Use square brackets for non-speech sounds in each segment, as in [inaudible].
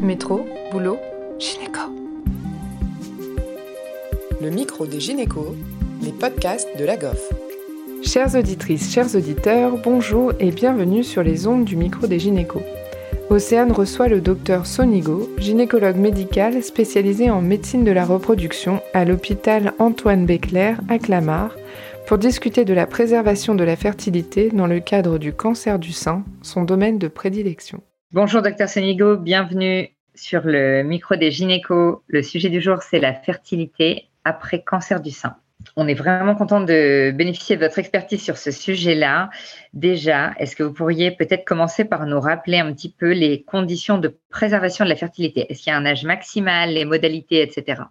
Métro, boulot, gynéco. Le micro des gynécos, les podcasts de la GOF. Chères auditrices, chers auditeurs, bonjour et bienvenue sur les ondes du micro des gynécos. Océane reçoit le docteur Sonigo, gynécologue médical spécialisé en médecine de la reproduction à l'hôpital Antoine Béclair à Clamart, pour discuter de la préservation de la fertilité dans le cadre du cancer du sein, son domaine de prédilection. Bonjour docteur Sonigo, bienvenue sur le micro des gynécos. Le sujet du jour, c'est la fertilité après cancer du sein. On est vraiment content de bénéficier de votre expertise sur ce sujet-là. Déjà, est-ce que vous pourriez peut-être commencer par nous rappeler un petit peu les conditions de préservation de la fertilité? Est-ce qu'il y a un âge maximal, les modalités, etc.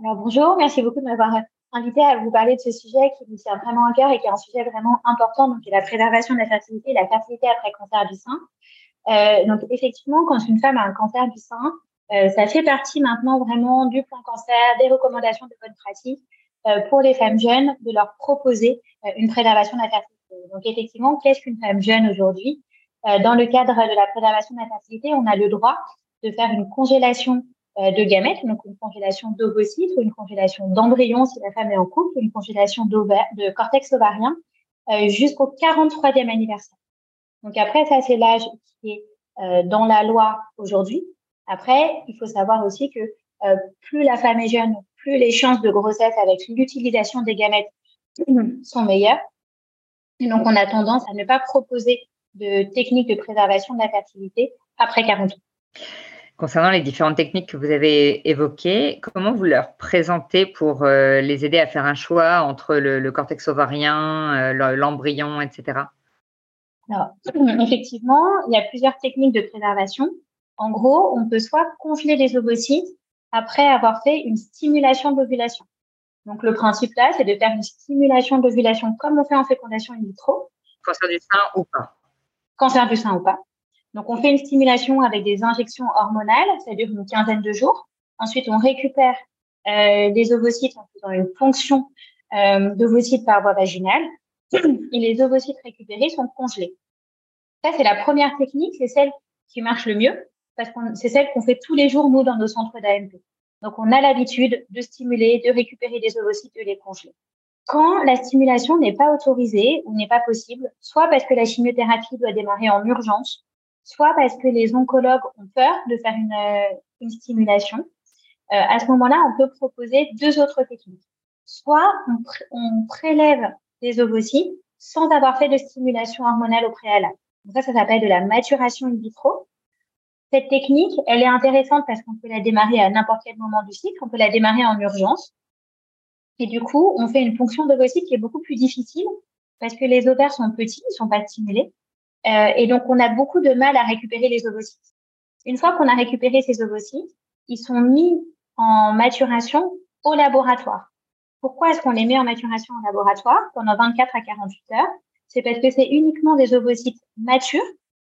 Alors bonjour, merci beaucoup de m'avoir invité à vous parler de ce sujet qui me tient vraiment à cœur et qui est un sujet vraiment important, donc la préservation de la fertilité, la fertilité après cancer du sein. Euh, donc effectivement, quand une femme a un cancer du sein, euh, ça fait partie maintenant vraiment du plan cancer, des recommandations de bonne pratique euh, pour les femmes jeunes de leur proposer euh, une préservation de la fertilité. Donc effectivement, qu'est-ce qu'une femme jeune aujourd'hui? Euh, Dans le cadre de la préservation de la fertilité, on a le droit de faire une congélation de gamètes, donc une congélation d'ovocytes ou une congélation d'embryons si la femme est en couple, ou une congélation de cortex ovarien jusqu'au 43e anniversaire. Donc après, ça c'est l'âge qui est euh, dans la loi aujourd'hui. Après, il faut savoir aussi que euh, plus la femme est jeune, plus les chances de grossesse avec l'utilisation des gamètes sont meilleures. Et donc, on a tendance à ne pas proposer de techniques de préservation de la fertilité après 40 ans. Concernant les différentes techniques que vous avez évoquées, comment vous leur présentez pour euh, les aider à faire un choix entre le, le cortex ovarien, l'embryon, etc. Alors, [clears throat] effectivement, il y a plusieurs techniques de préservation. En gros, on peut soit congeler les ovocytes après avoir fait une stimulation d'ovulation. Donc, le principe là, c'est de faire une stimulation d'ovulation comme on fait en fécondation in vitro. Cancer du sein ou pas Cancer du sein ou pas. Donc, on fait une stimulation avec des injections hormonales, ça dure une quinzaine de jours. Ensuite, on récupère euh, les ovocytes en faisant une ponction euh, d'ovocytes par voie vaginale [clears throat] et les ovocytes récupérés sont congelés. Ça, c'est la première technique, c'est celle qui marche le mieux parce que c'est celle qu'on fait tous les jours, nous, dans nos centres d'AMP. Donc, on a l'habitude de stimuler, de récupérer des ovocytes, de les congeler. Quand la stimulation n'est pas autorisée ou n'est pas possible, soit parce que la chimiothérapie doit démarrer en urgence, soit parce que les oncologues ont peur de faire une, euh, une stimulation, euh, à ce moment-là, on peut proposer deux autres techniques. Soit on, on prélève des ovocytes sans avoir fait de stimulation hormonale au préalable. Donc ça, ça s'appelle de la maturation in vitro. Cette technique, elle est intéressante parce qu'on peut la démarrer à n'importe quel moment du cycle, on peut la démarrer en urgence. Et du coup, on fait une fonction d'ovocyte qui est beaucoup plus difficile parce que les ovaires sont petits, ils sont pas stimulés. Euh, et donc, on a beaucoup de mal à récupérer les ovocytes. Une fois qu'on a récupéré ces ovocytes, ils sont mis en maturation au laboratoire. Pourquoi est-ce qu'on les met en maturation en laboratoire pendant 24 à 48 heures? C'est parce que c'est uniquement des ovocytes matures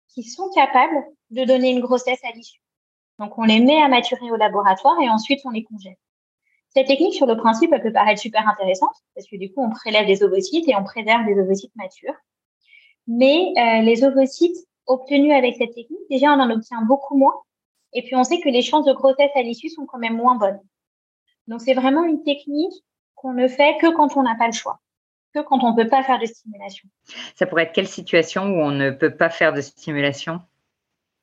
qui sont capables de donner une grossesse à l'issue. Donc, on les met à maturer au laboratoire et ensuite on les congèle. Cette technique, sur le principe, elle peut paraître super intéressante parce que du coup, on prélève des ovocytes et on préserve des ovocytes matures. Mais euh, les ovocytes obtenus avec cette technique, déjà, on en obtient beaucoup moins. Et puis, on sait que les chances de grossesse à l'issue sont quand même moins bonnes. Donc, c'est vraiment une technique qu'on ne fait que quand on n'a pas le choix, que quand on ne peut pas faire de stimulation. Ça pourrait être quelle situation où on ne peut pas faire de stimulation?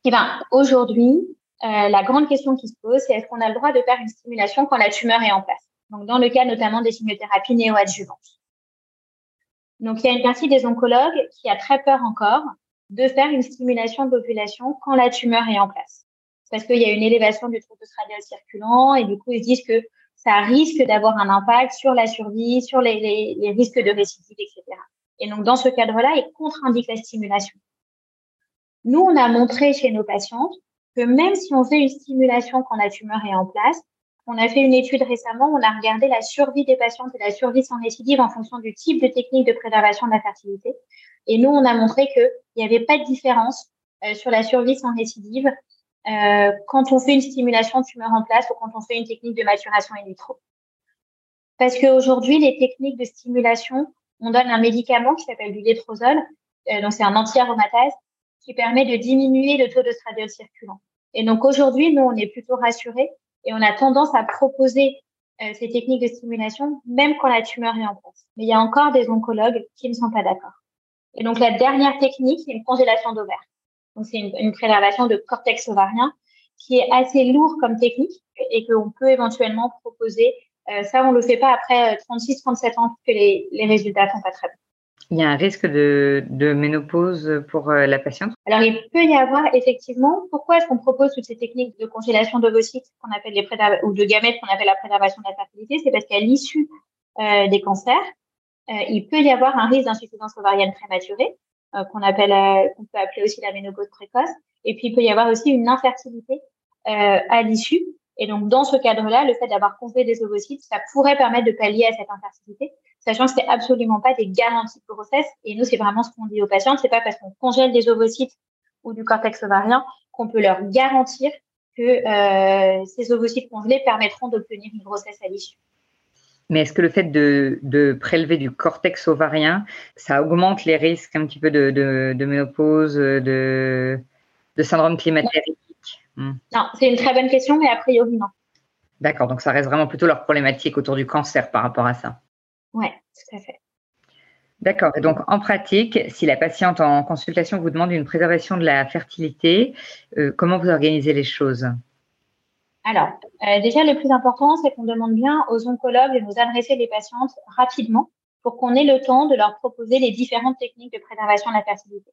Eh bien, aujourd'hui, euh, la grande question qui se pose, c'est est-ce qu'on a le droit de faire une stimulation quand la tumeur est en place? Donc, dans le cas notamment des chimiothérapies néoadjuvantes. Donc, il y a une partie des oncologues qui a très peur encore de faire une stimulation d'ovulation quand la tumeur est en place. Parce qu'il y a une élévation du trou radial circulant et du coup, ils disent que ça risque d'avoir un impact sur la survie, sur les, risques de récidive, etc. Et donc, dans ce cadre-là, il contre-indique la stimulation. Nous, on a montré chez nos patientes que même si on fait une stimulation quand la tumeur est en place, on a fait une étude récemment, on a regardé la survie des patientes et la survie sans récidive en fonction du type de technique de préservation de la fertilité. Et nous, on a montré qu'il n'y avait pas de différence euh, sur la survie sans récidive euh, quand on fait une stimulation tumeur en place ou quand on fait une technique de maturation in vitro. Parce qu'aujourd'hui, les techniques de stimulation, on donne un médicament qui s'appelle du létrozole, euh, donc c'est un anti-aromatase, qui permet de diminuer le taux de stradiol circulant. Et donc aujourd'hui, nous, on est plutôt rassurés et on a tendance à proposer euh, ces techniques de stimulation même quand la tumeur est en place. Mais il y a encore des oncologues qui ne sont pas d'accord. Et donc la dernière technique, c'est une congélation d'ovaires. Donc c'est une, une préservation de cortex ovarien qui est assez lourd comme technique et qu'on peut éventuellement proposer. Euh, ça, on le fait pas après 36-37 euh, ans que les, les résultats sont pas très bons. Il y a un risque de, de ménopause pour euh, la patiente? Alors, il peut y avoir effectivement. Pourquoi est-ce qu'on propose toutes ces techniques de congélation d'ovocytes qu'on appelle les ou de gamètes qu'on appelle la préservation de la fertilité? C'est parce qu'à l'issue euh, des cancers, euh, il peut y avoir un risque d'insuffisance ovarienne prématurée qu'on appelle, euh, qu'on peut appeler aussi la ménopause précoce. Et puis, il peut y avoir aussi une infertilité à l'issue. Et donc, dans ce cadre-là, le fait d'avoir congelé des ovocytes, ça pourrait permettre de pallier à cette infertilité sachant que c'est absolument pas des garanties de grossesse. Et nous, c'est vraiment ce qu'on dit aux patientes. C'est pas parce qu'on congèle des ovocytes ou du cortex ovarien qu'on peut leur garantir que euh, ces ovocytes congelés permettront d'obtenir une grossesse à l'issue. Mais est-ce que le fait de, de, prélever du cortex ovarien, ça augmente les risques un petit peu de, de, de ménopause, de, de syndrome climatérique? Hmm. Non, c'est une très bonne question, mais a priori non. D'accord, donc ça reste vraiment plutôt leur problématique autour du cancer par rapport à ça. Oui, tout à fait. D'accord. Et donc, en pratique, si la patiente en consultation vous demande une préservation de la fertilité, euh, comment vous organisez les choses? Alors, euh, déjà, le plus important, c'est qu'on demande bien aux oncologues de nous adresser les patientes rapidement pour qu'on ait le temps de leur proposer les différentes techniques de préservation de la fertilité.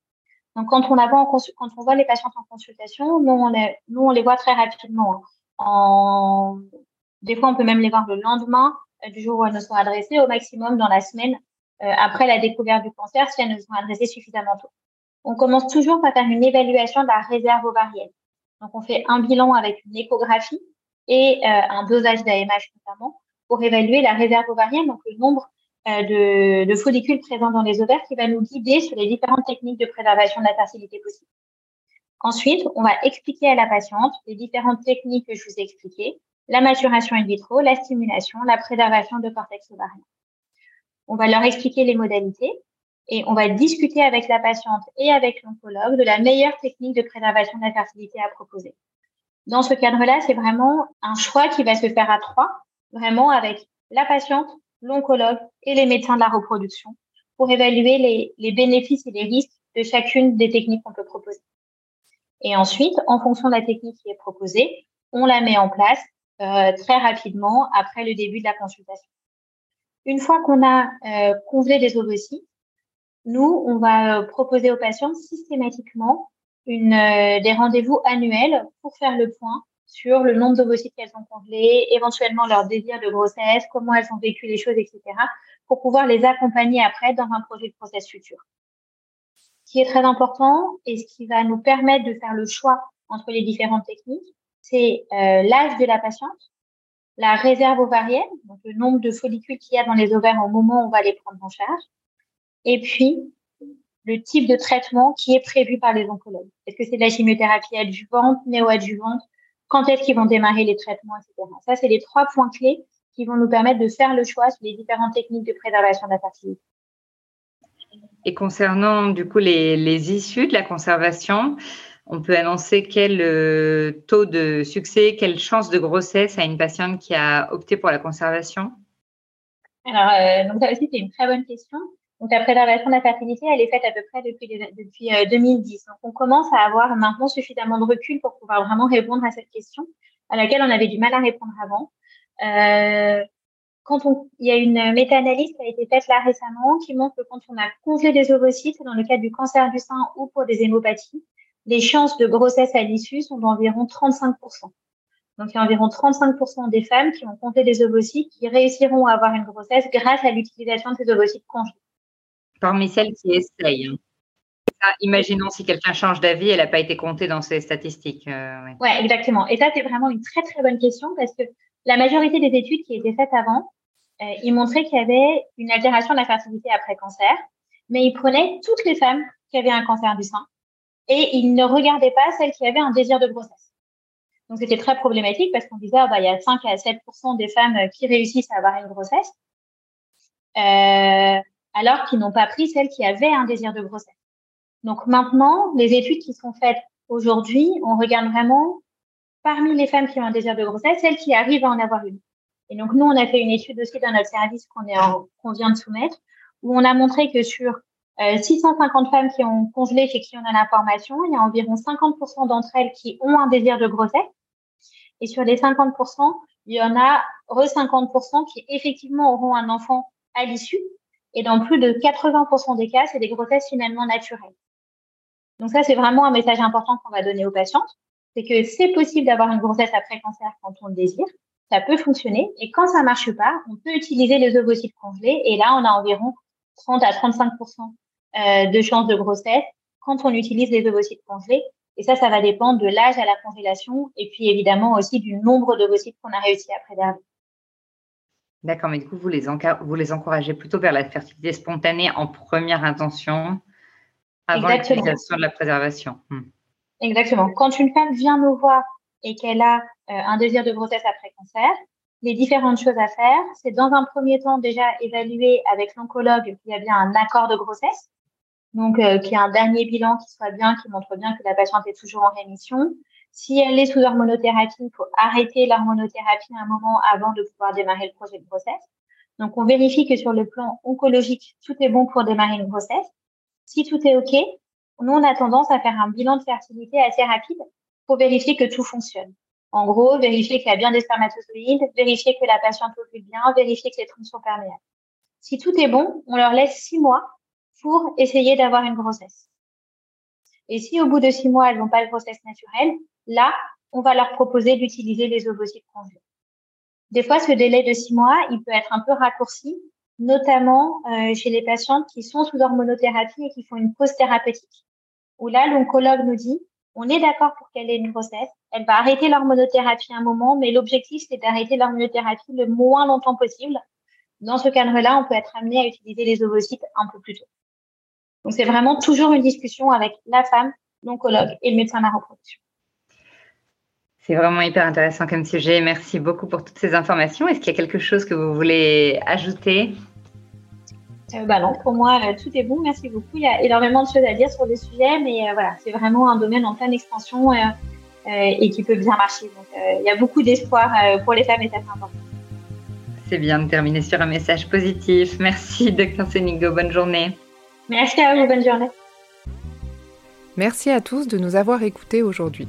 Donc, quand on, quand on voit les patientes en consultation, nous, on les, nous, on les voit très rapidement. Hein. En... Des fois, on peut même les voir le lendemain euh, du jour où elles nous sont adressées, au maximum dans la semaine euh, après la découverte du cancer, si elles nous sont adressées suffisamment tôt. On commence toujours par faire une évaluation de la réserve ovarienne. Donc, on fait un bilan avec une échographie et euh, un dosage d'AMH notamment pour évaluer la réserve ovarienne, donc le nombre de, de, follicules présents dans les ovaires qui va nous guider sur les différentes techniques de préservation de la fertilité possible. Ensuite, on va expliquer à la patiente les différentes techniques que je vous ai expliquées la maturation in vitro, la stimulation, la préservation de cortex ovarien. On va leur expliquer les modalités et on va discuter avec la patiente et avec l'oncologue de la meilleure technique de préservation de la fertilité à proposer. Dans ce cadre-là, c'est vraiment un choix qui va se faire à trois, vraiment avec la patiente, l'oncologue et les médecins de la reproduction pour évaluer les, les bénéfices et les risques de chacune des techniques qu'on peut proposer. Et ensuite, en fonction de la technique qui est proposée, on la met en place euh, très rapidement après le début de la consultation. Une fois qu'on a euh, congelé les ovocytes, nous, on va euh, proposer aux patients systématiquement une, euh, des rendez-vous annuels pour faire le point sur le nombre d'ovocytes qu'elles ont congelés, éventuellement leur désir de grossesse, comment elles ont vécu les choses, etc., pour pouvoir les accompagner après dans un projet de grossesse futur. Ce qui est très important et ce qui va nous permettre de faire le choix entre les différentes techniques, c'est euh, l'âge de la patiente, la réserve ovarienne, donc le nombre de follicules qu'il y a dans les ovaires au moment où on va les prendre en charge, et puis le type de traitement qui est prévu par les oncologues. Est-ce que c'est de la chimiothérapie adjuvante, néoadjuvante? Quand est-ce qu'ils vont démarrer les traitements, etc. Ça, c'est les trois points clés qui vont nous permettre de faire le choix sur les différentes techniques de préservation de la fertilité. Et concernant du coup les, les issues de la conservation, on peut annoncer quel euh, taux de succès, quelle chance de grossesse à une patiente qui a opté pour la conservation? Alors, euh, donc ça aussi, c'est une très bonne question. Donc, la préservation de la fertilité, elle est faite à peu près depuis, depuis 2010. Euh, donc, on commence à avoir maintenant suffisamment de recul pour pouvoir vraiment répondre à cette question à laquelle on avait du mal à répondre avant. quand on, il y a une méta-analyse qui a été faite là récemment qui montre que quand on a congelé des ovocytes dans le cas du cancer du sein ou pour des hémopathies, les chances de grossesse à l'issue sont d'environ 35%. Donc, il y a environ 35% des femmes qui ont compté des ovocytes qui réussiront à avoir une grossesse grâce à l'utilisation de ces ovocytes congelés. Parmi celles qui essayent. imaginons si quelqu'un change d'avis, elle n'a pas été comptée dans ces statistiques. Euh, oui, ouais, exactement. Et ça, c'est vraiment une très, très bonne question parce que la majorité des études qui étaient faites avant, euh, ils montraient qu'il y avait une altération de la fertilité après cancer, mais ils prenaient toutes les femmes qui avaient un cancer du sein et il ne regardait pas celles qui avaient un désir de grossesse. Donc c'était très problématique parce qu'on disait ah, bah il y a 5 à 7% des femmes qui réussissent à avoir une grossesse, euh, alors qu'ils n'ont pas pris celles qui avaient un désir de grossesse. Donc maintenant, les études qui sont faites aujourd'hui, on regarde vraiment parmi les femmes qui ont un désir de grossesse, celles qui arrivent à en avoir une. Et donc, nous, on a fait une étude aussi dans notre service qu'on qu'on vient de soumettre, où on a montré que sur 650 euh, femmes qui ont congelé chez qui on a l'information, il y a environ 50% d'entre elles qui ont un désir de grossesse. Et sur les 50%, il y en a re 50% qui effectivement auront un enfant à l'issue. Et dans plus de 80% des cas, c'est des grossesses finalement naturelles. Donc ça, c'est vraiment un message important qu'on va donner aux patientes. C'est que c'est possible d'avoir une grossesse après cancer quand on le désire. Ça peut fonctionner. Et quand ça marche pas, on peut utiliser les ovocytes congelés. Et là, on a environ 30 à 35% euh, de chances de grossesse quand on utilise les ovocytes congelés. Et ça, ça va dépendre de l'âge à la congélation et puis évidemment aussi du nombre d'ovocytes qu'on a réussi à préserver. D'accord, mais du coup, vous les, vous les encouragez plutôt vers la fertilité spontanée en première intention avant l'utilisation de la préservation. Hmm. Exactement. Quand une femme vient nous voir et qu'elle a euh, un désir de grossesse après cancer, les différentes choses à faire, c'est dans un premier temps déjà évaluer avec l'oncologue qu'il y a bien un accord de grossesse donc euh, qu'il y a un dernier bilan qui soit bien, qui montre bien que la patiente est toujours en rémission. Si elle est sous hormonothérapie, il faut arrêter l'hormonothérapie un moment avant de pouvoir démarrer le projet de grossesse. Donc on vérifie que sur le plan oncologique, tout est bon pour démarrer une grossesse. Si tout est OK, nous on a tendance à faire un bilan de fertilité assez rapide pour vérifier que tout fonctionne. En gros, vérifier qu'il y a bien des spermatozoïdes, vérifier que la patiente ovule bien, vérifier que les trompes sont perméables. Si tout est bon, on leur laisse six mois pour essayer d'avoir une grossesse. Et si au bout de six mois, elles n'ont pas de grossesse naturelle, là, on va leur proposer d'utiliser les ovocytes congelés. Des fois, ce délai de six mois, il peut être un peu raccourci, notamment euh, chez les patientes qui sont sous hormonothérapie et qui font une pause thérapeutique. Où là, l'oncologue nous dit, on est d'accord pour qu'elle ait une grossesse, elle va arrêter l'hormonothérapie un moment, mais l'objectif, c'est d'arrêter l'hormonothérapie le moins longtemps possible. Dans ce cadre-là, on peut être amené à utiliser les ovocytes un peu plus tôt. Donc, c'est vraiment toujours une discussion avec la femme, l'oncologue et le médecin de la reproduction. C'est vraiment hyper intéressant comme sujet. Merci beaucoup pour toutes ces informations. Est-ce qu'il y a quelque chose que vous voulez ajouter? Euh, bah non, pour moi, euh, tout est bon. Merci beaucoup. Il y a énormément de choses à dire sur le sujet, mais euh, voilà, c'est vraiment un domaine en pleine expansion et qui peut bien marcher. Donc, il y a beaucoup d'espoir pour les femmes et ça c'est important. C'est bien de terminer sur un message positif. Merci, Dr. Senigo. Bonne journée. Merci à vous, bonne journée. Merci à tous de nous avoir écoutés aujourd'hui.